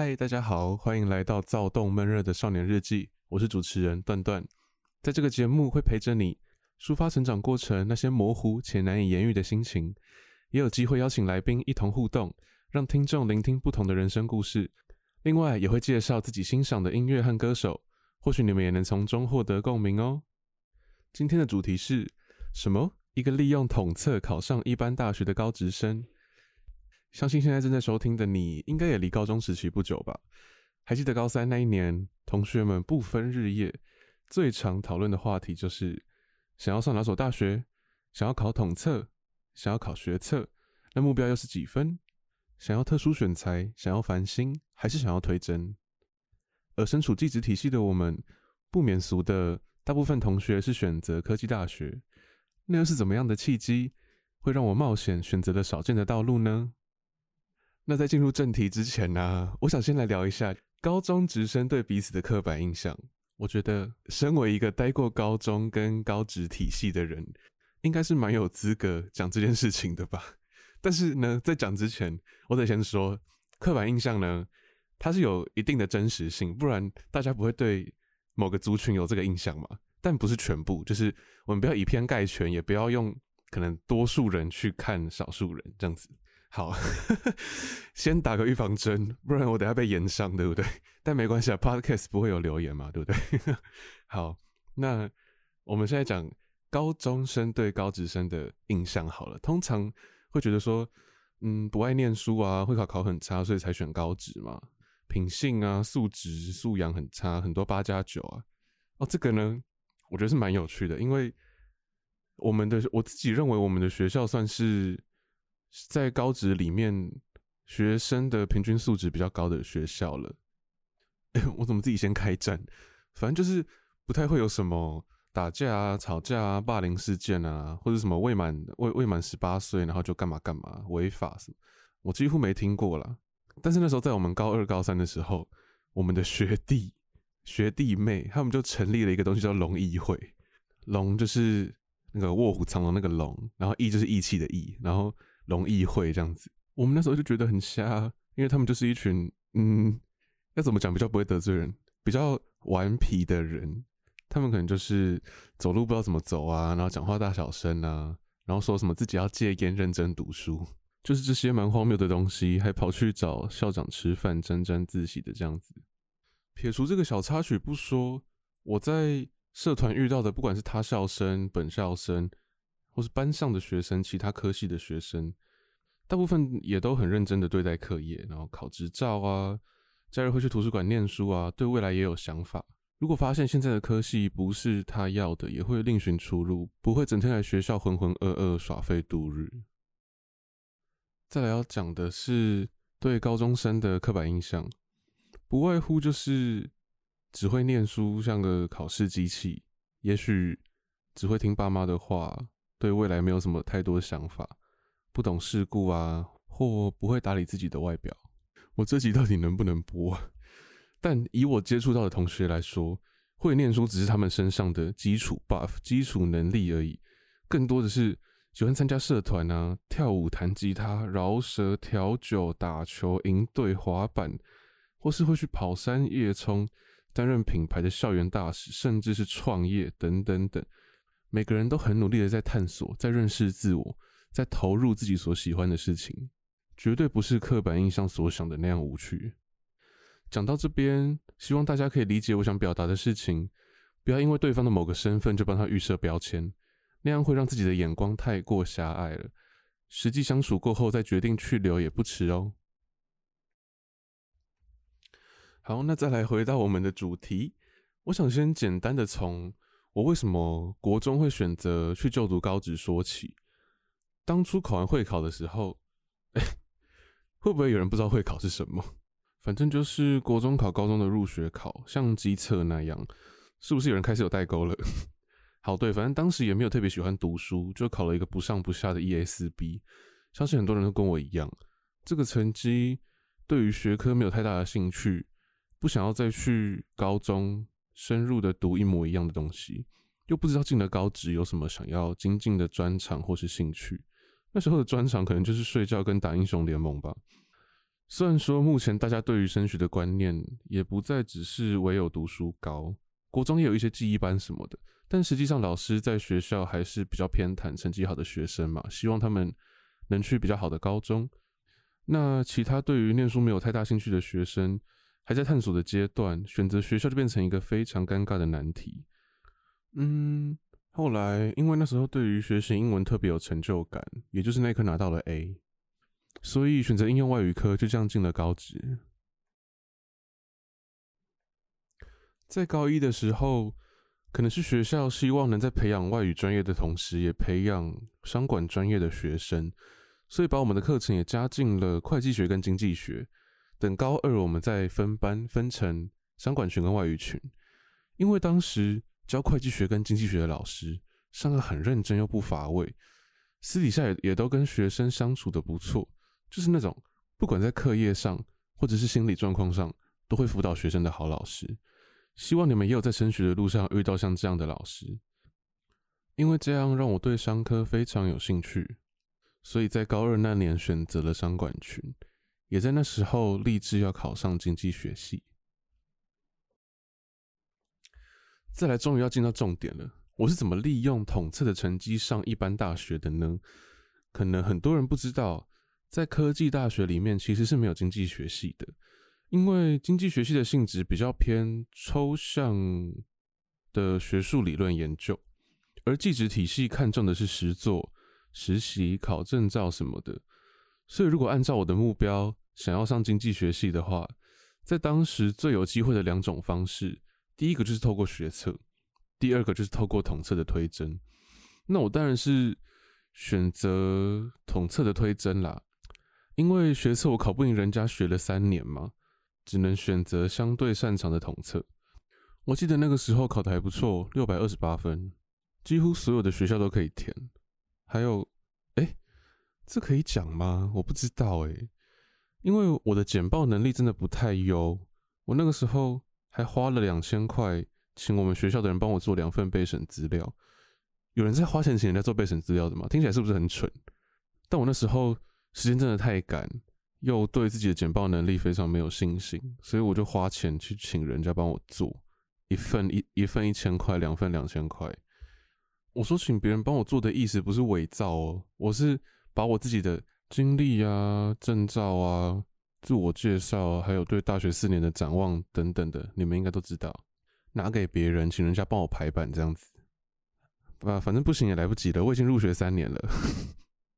嗨，大家好，欢迎来到躁动闷热的少年日记。我是主持人段段，在这个节目会陪着你抒发成长过程那些模糊且难以言喻的心情，也有机会邀请来宾一同互动，让听众聆听不同的人生故事。另外，也会介绍自己欣赏的音乐和歌手，或许你们也能从中获得共鸣哦。今天的主题是什么？一个利用统测考上一般大学的高职生。相信现在正在收听的你，应该也离高中时期不久吧？还记得高三那一年，同学们不分日夜，最常讨论的话题就是想要上哪所大学，想要考统测，想要考学测，那目标又是几分？想要特殊选才，想要繁星，还是想要推甄？而身处技职体系的我们，不免俗的，大部分同学是选择科技大学，那又是怎么样的契机，会让我冒险选择了少见的道路呢？那在进入正题之前呢、我想先来聊一下高中职生对彼此的刻板印象。我觉得，身为一个待过高中跟高职体系的人，应该是蛮有资格讲这件事情的吧。但是呢，在讲之前，我得先说，刻板印象呢，它是有一定的真实性，不然大家不会对某个族群有这个印象嘛。但不是全部，就是我们不要以偏概全，也不要用可能多数人去看少数人这样子。好，先打个预防针，不然我等下被炎上，对不对？但没关系啊，Podcast 不会有留言嘛，对不对？好，那我们现在讲高中生对高职生的印象好了。通常会觉得说，嗯，不爱念书啊，会考考很差，所以才选高职嘛。品性啊，素质素养很差，很多八加九啊。哦，这个呢，我觉得是蛮有趣的，因为我们的我自己认为我们的学校算是。在高职里面，学生的平均素质比较高的学校了。哎，我怎么自己先开战？反正就是不太会有什么打架啊、吵架啊、霸凌事件啊，或者什么未满未未满十八岁然后就干嘛干嘛违法什么，我几乎没听过啦。但是那时候在我们高二、高三的时候，我们的学弟学弟妹他们就成立了一个东西叫龙议会，龙就是那个卧虎藏龙那个龙，然后义就是义气的义，然后。龙义会这样子，我们那时候就觉得很瞎，因为他们就是一群，嗯，要怎么讲比较不会得罪人，比较顽皮的人。他们可能就是走路不知道怎么走啊，然后讲话大小声啊，然后说什么自己要戒烟、认真读书，就是这些蛮荒谬的东西，还跑去找校长吃饭，沾沾自喜的这样子。撇除这个小插曲不说，我在社团遇到的，不管是他校生、本校生。或是班上的学生，其他科系的学生，大部分也都很认真的对待课业，然后考执照啊，假日会去图书馆念书啊，对未来也有想法。如果发现现在的科系不是他要的，也会另寻出路，不会整天来学校浑浑噩噩耍废度日。再来要讲的是对高中生的刻板印象，不外乎就是只会念书，像个考试机器，也许只会听爸妈的话。对未来没有什么太多想法，不懂世故啊，或不会打理自己的外表。我这集到底能不能播？但以我接触到的同学来说，会念书只是他们身上的基础 buff、基础能力而已，更多的是喜欢参加社团啊，跳舞、弹吉他、饶舌、调酒、打球、营队、滑板，或是会去跑山、夜冲、担任品牌的校园大使，甚至是创业等等等。每个人都很努力的在探索，在认识自我，在投入自己所喜欢的事情，绝对不是刻板印象所想的那样无趣。讲到这边，希望大家可以理解我想表达的事情，不要因为对方的某个身份就帮他预设标签，那样会让自己的眼光太过狭隘了。实际相处过后再决定去留也不迟哦。好，那再来回到我们的主题，我想先简单的从。我为什么国中会选择去就读高职说起？当初考完会考的时候，会不会有人不知道会考是什么？反正就是国中考高中的入学考，像机测那样，是不是有人开始有代沟了？好，对，反正当时也没有特别喜欢读书，就考了一个不上不下的 ESB。相信很多人都跟我一样，这个成绩对于学科没有太大的兴趣，不想要再去高中。深入的读一模一样的东西，又不知道进了高职有什么想要精进的专长或是兴趣。那时候的专长可能就是睡觉跟打英雄联盟吧。虽然说目前大家对于升学的观念也不再只是唯有读书高，国中也有一些技艺班什么的，但实际上老师在学校还是比较偏袒成绩好的学生嘛，希望他们能去比较好的高中。那其他对于念书没有太大兴趣的学生，还在探索的阶段，选择学校就变成一个非常尴尬的难题。嗯，后来因为那时候对于学习英文特别有成就感，也就是那科拿到了 A，所以选择应用外语科，就这样进了高职。在高一的时候，可能是学校希望能在培养外语专业的同时，也培养商管专业的学生。所以把我们的课程也加进了会计学跟经济学。等高二，我们再分班分成商管群跟外语群。因为当时教会计学跟经济学的老师上课很认真又不乏味，私底下也也都跟学生相处得不错，就是那种不管在课业上或者是心理状况上都会辅导学生的好老师。希望你们也有在升学的路上遇到像这样的老师，因为这样让我对商科非常有兴趣。所以在高二那年选择了商管群，也在那时候立志要考上经济学系。再来，终于要进到重点了，我是怎么利用统测的成绩上一般大学的呢？可能很多人不知道，在科技大学里面其实是没有经济学系的，因为经济学系的性质比较偏抽象的学术理论研究，而技职体系看重的是实作。实习、考证照什么的，所以如果按照我的目标想要上经济学系的话，在当时最有机会的两种方式，第一个就是透过学测，第二个就是透过统测的推甄。那我当然是选择统测的推甄啦，因为学测我考不赢人家学了三年嘛，只能选择相对擅长的统测。我记得那个时候考得还不错，六百二十八分，几乎所有的学校都可以填。还有，这可以讲吗？我不知道哎、因为我的简报能力真的不太优。我那个时候还花了两千块，请我们学校的人帮我做两份备审资料。有人在花钱请人家做备审资料的吗？听起来是不是很蠢？但我那时候时间真的太赶，又对自己的简报能力非常没有信心，所以我就花钱去请人家帮我做一份一一份一千块，两份两千块。我说请别人帮我做的意思不是伪造哦，我是把我自己的经历啊、证照啊、自我介绍，还有对大学四年的展望等等的，你们应该都知道，拿给别人，请人家帮我排版这样子。啊，反正不行也来不及了，我已经入学三年了。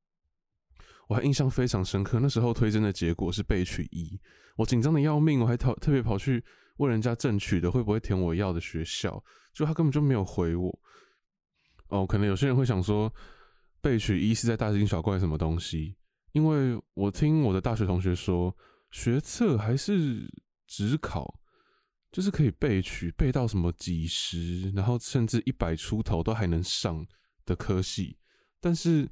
我还印象非常深刻，那时候推甄的结果是被取一，我紧张的要命，我还特特别跑去问人家正取的会不会填我要的学校，就他根本就没有回我。哦，可能有些人会想说，备取一是在大惊小怪什么东西？因为我听我的大学同学说，学测还是只考，就是可以备取，备到什么几十，然后甚至一百出头都还能上的科系。但是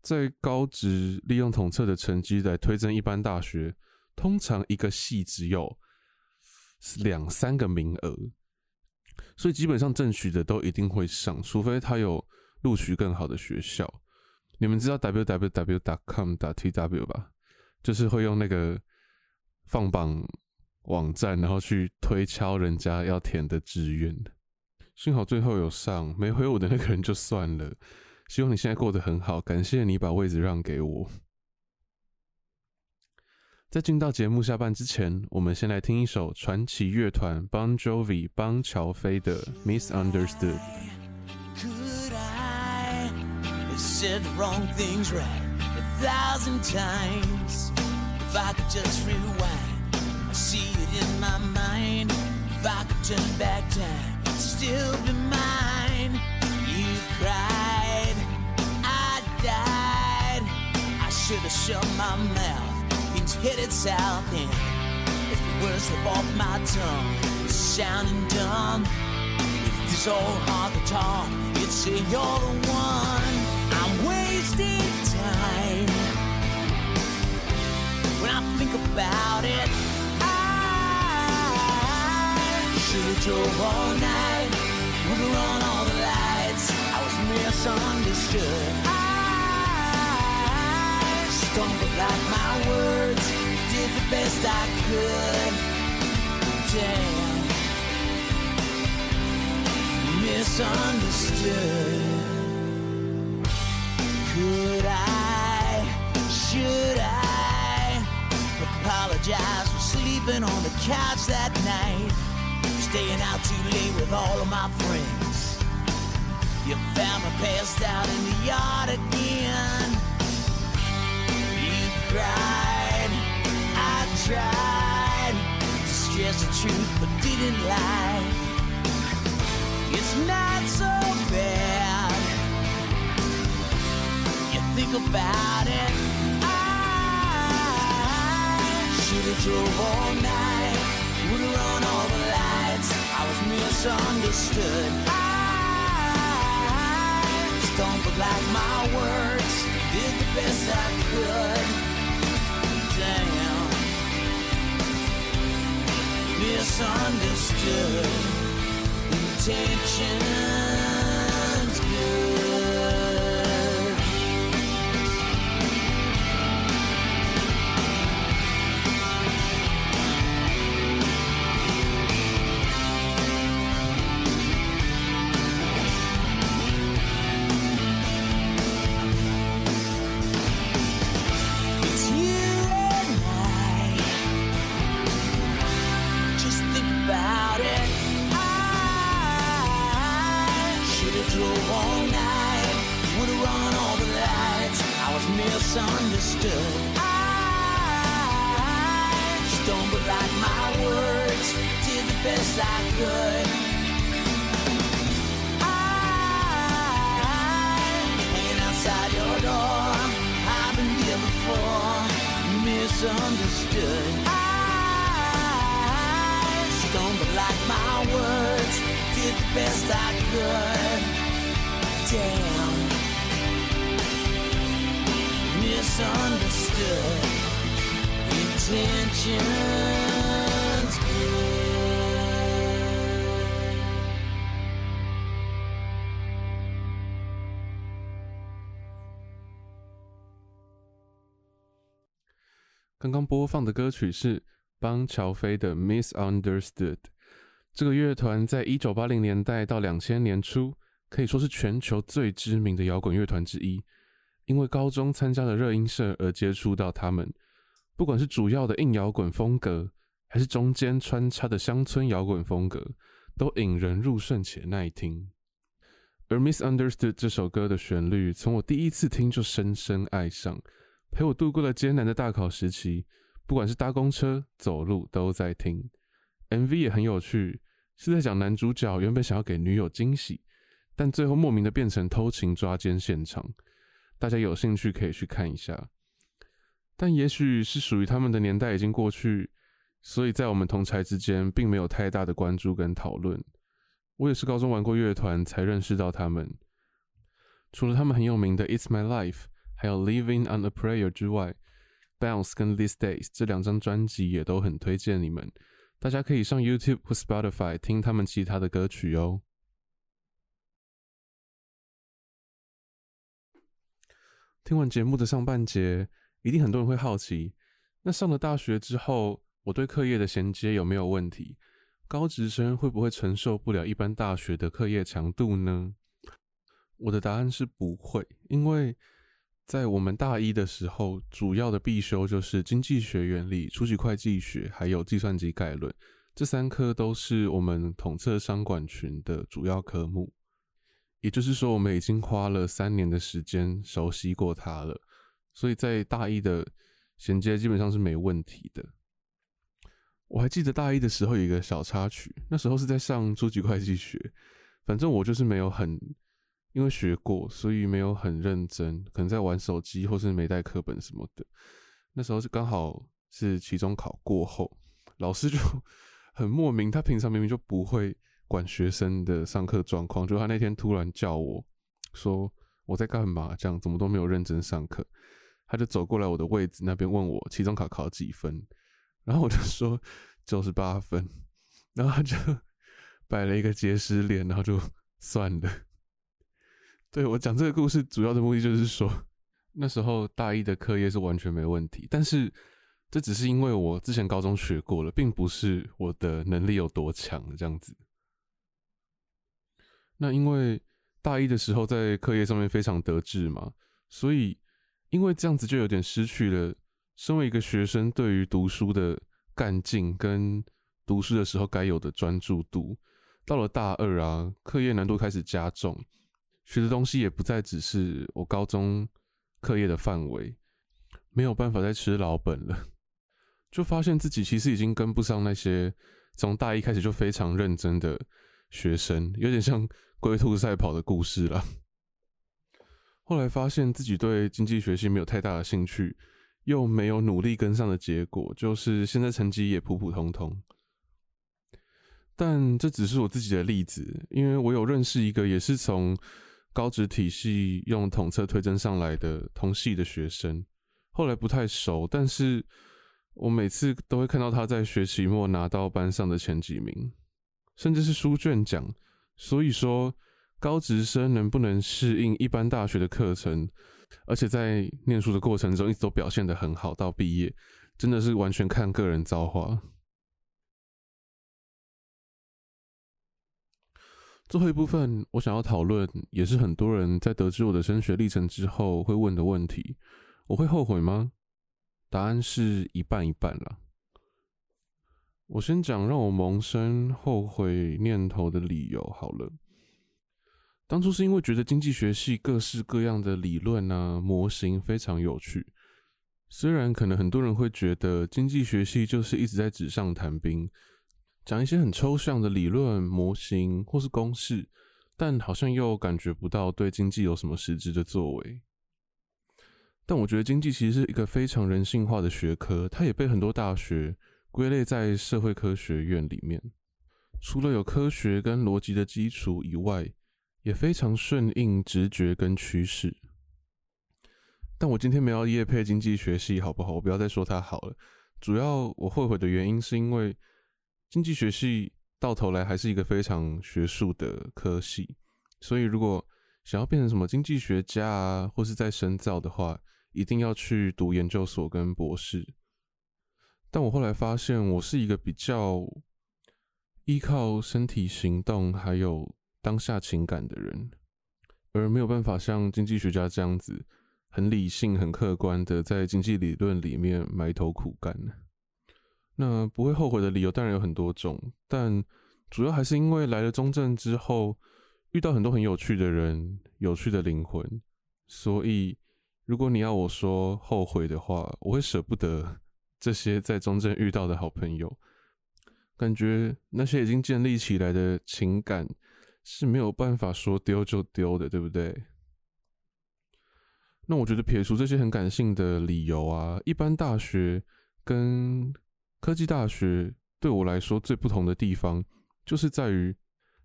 在高职利用统测的成绩来推甄一般大学，通常一个系只有两三个名额。所以基本上正取的都一定会上，除非他有录取更好的学校。你们知道 www.com.tw 吧？就是会用那个放榜网站，然后去推敲人家要填的志愿。幸好最后有上，没回我的那个人就算了。希望你现在过得很好，感谢你把位置让给我。在进到节目下半之前，我们先来听一首传奇乐团 Bon Jovi 邦乔飞的《Misunderstood》。said the wrong things right a thousand times. If I could just rewind, I see it in my mind. If I could turn back time, it'd still be mine. You cried, I died. I should have shut my mouth Things headed south and If the words slip off my tongue, it's sounding dumb. If it's all hard to talk, you'd say you're the one. I'm wasting time. When I think about it, I should've drove all night, would run all the lights. I was misunderstood. I stumbled like my words did the best I could. Damn, misunderstood. Could I, should I apologize for sleeping on the couch that night? Staying out too late with all of my friends. You found me passed out in the yard again. You cried, I tried to stress the truth, but didn't lie. It's not so think about it. I should have drove all night, would have run all the lights. I was misunderstood. I stumbled like my words, did the best I could. Damn, misunderstood. Intentions best I could. I outside your door. I've been here before. Misunderstood. I stumbled like my words. Did the best I could. Damn. Misunderstood. Intentions 刚刚播放的歌曲是邦乔飞的《Misunderstood》。这个乐团在一九八零年代到两千年初，可以说是全球最知名的摇滚乐团之一。因为高中参加了热音社而接触到他们，不管是主要的硬摇滚风格，还是中间穿插的乡村摇滚风格，都引人入胜且耐听。而《Misunderstood》这首歌的旋律，从我第一次听就深深爱上。陪我度过了艰难的大考时期，不管是搭公车、走路都在听。MV 也很有趣，是在讲男主角原本想要给女友惊喜，但最后莫名的变成偷情抓奸现场。大家有兴趣可以去看一下。但也许是属于他们的年代已经过去，所以在我们同侪之间并没有太大的关注跟讨论。我也是高中玩过乐团才认识到他们。除了他们很有名的《It's My Life》。还有《Living on a Prayer》之外，《Bounce》跟《These Days》这两张专辑也都很推荐你们，大家可以上 YouTube 或 Spotify 听他们其他的歌曲哦。听完节目的上半节，一定很多人会好奇，那上了大学之后，我对课业的衔接有没有问题？高职生会不会承受不了一般大学的课业强度呢？我的答案是不会，因为在我们大一的时候，主要的必修就是经济学原理、初级会计学，还有计算机概论。这三科都是我们统测商管群的主要科目。也就是说，我们已经花了三年的时间熟悉过它了，所以在大一的衔接基本上是没问题的。我还记得大一的时候有一个小插曲，那时候是在上初级会计学，反正我就是没有很。因为学过，所以没有很认真，可能在玩手机或是没带课本什么的。那时候是刚好是期中考过后，老师就 很莫名，他平常明明就不会管学生的上课状况，就他那天突然叫我说我在干嘛，这样怎么都没有认真上课，他就走过来我的位置那边问我期中考考几分，然后我就说九十八分，然后他就 摆了一个结石脸，然后就算了。对，我讲这个故事主要的目的就是说，那时候大一的课业是完全没问题，但是这只是因为我之前高中学过了，并不是我的能力有多强这样子。那因为大一的时候在课业上面非常得志嘛，所以因为这样子就有点失去了身为一个学生对于读书的干劲跟读书的时候该有的专注度。到了大二啊，课业难度开始加重，学的东西也不再只是我高中课业的范围，没有办法再吃老本了，就发现自己其实已经跟不上那些从大一开始就非常认真的学生，有点像龟兔赛跑的故事了。后来发现自己对经济学系没有太大的兴趣，又没有努力跟上的结果，就是现在成绩也普普通通。但这只是我自己的例子，因为我有认识一个也是从高职体系用统测推甄上来的同系的学生，后来不太熟，但是我每次都会看到他在学期末拿到班上的前几名，甚至是书卷奖。所以说，高职生能不能适应一般大学的课程，而且在念书的过程中一直都表现得很好，到毕业真的是完全看个人造化。最后一部分，我想要讨论，也是很多人在得知我的升学历程之后会问的问题：我会后悔吗？答案是一半一半啦。我先讲让我萌生后悔念头的理由好了。当初是因为觉得经济学系各式各样的理论啊、模型非常有趣，虽然可能很多人会觉得经济学系就是一直在纸上谈兵。讲一些很抽象的理论模型或是公式，但好像又感觉不到对经济有什么实质的作为。但我觉得经济其实是一个非常人性化的学科，它也被很多大学归类在社会科学院里面。除了有科学跟逻辑的基础以外，也非常顺应直觉跟趋势。但我今天没有业配经济学系，好不好？我不要再说它好了。主要我后悔的原因是因为。经济学系到头来还是一个非常学术的科系，所以如果想要变成什么经济学家啊，或是在深造的话，一定要去读研究所跟博士。但我后来发现，我是一个比较依靠身体行动还有当下情感的人，而没有办法像经济学家这样子很理性、很客观的在经济理论里面埋头苦干。那不会后悔的理由当然有很多种，但主要还是因为来了中正之后，遇到很多很有趣的人、有趣的灵魂，所以如果你要我说后悔的话，我会舍不得 这些在中正遇到的好朋友，感觉那些已经建立起来的情感是没有办法说丢就丢的，对不对？那我觉得撇除这些很感性的理由啊，一般大学跟科技大学对我来说最不同的地方，就是在于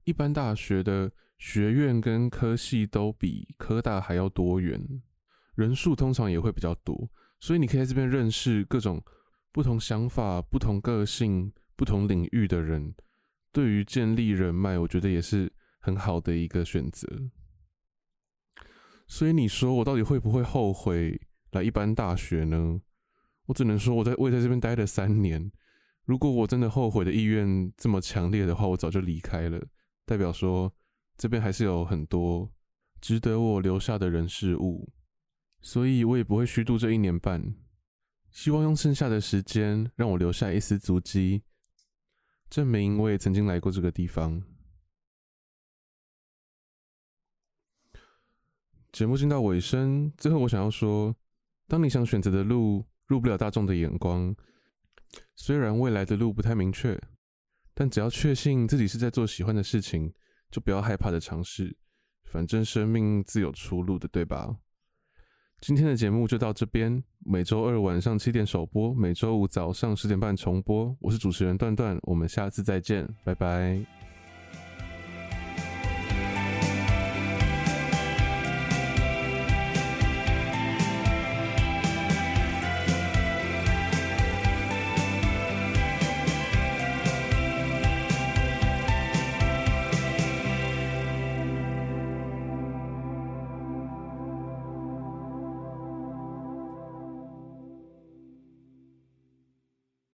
一般大学的学院跟科系都比科大还要多元，人数通常也会比较多，所以你可以在这边认识各种不同想法、不同个性、不同领域的人。对于建立人脉，我觉得也是很好的一个选择。所以你说我到底会不会后悔来一般大学呢？我只能说，我在我也在这边待了三年。如果我真的后悔的意愿这么强烈的话，我早就离开了。代表说，这边还是有很多值得我留下的人事物，所以我也不会虚度这一年半。希望用剩下的时间，让我留下一丝足迹，证明我也曾经来过这个地方。节目进到尾声，最后我想要说，当你想选择的路，入不了大众的眼光，虽然未来的路不太明确，但只要确信自己是在做喜欢的事情，就不要害怕的尝试。反正生命自有出路的，对吧？今天的节目就到这边，每周二晚上七点首播，每周五早上十点半重播。我是主持人段段，我们下次再见，拜拜。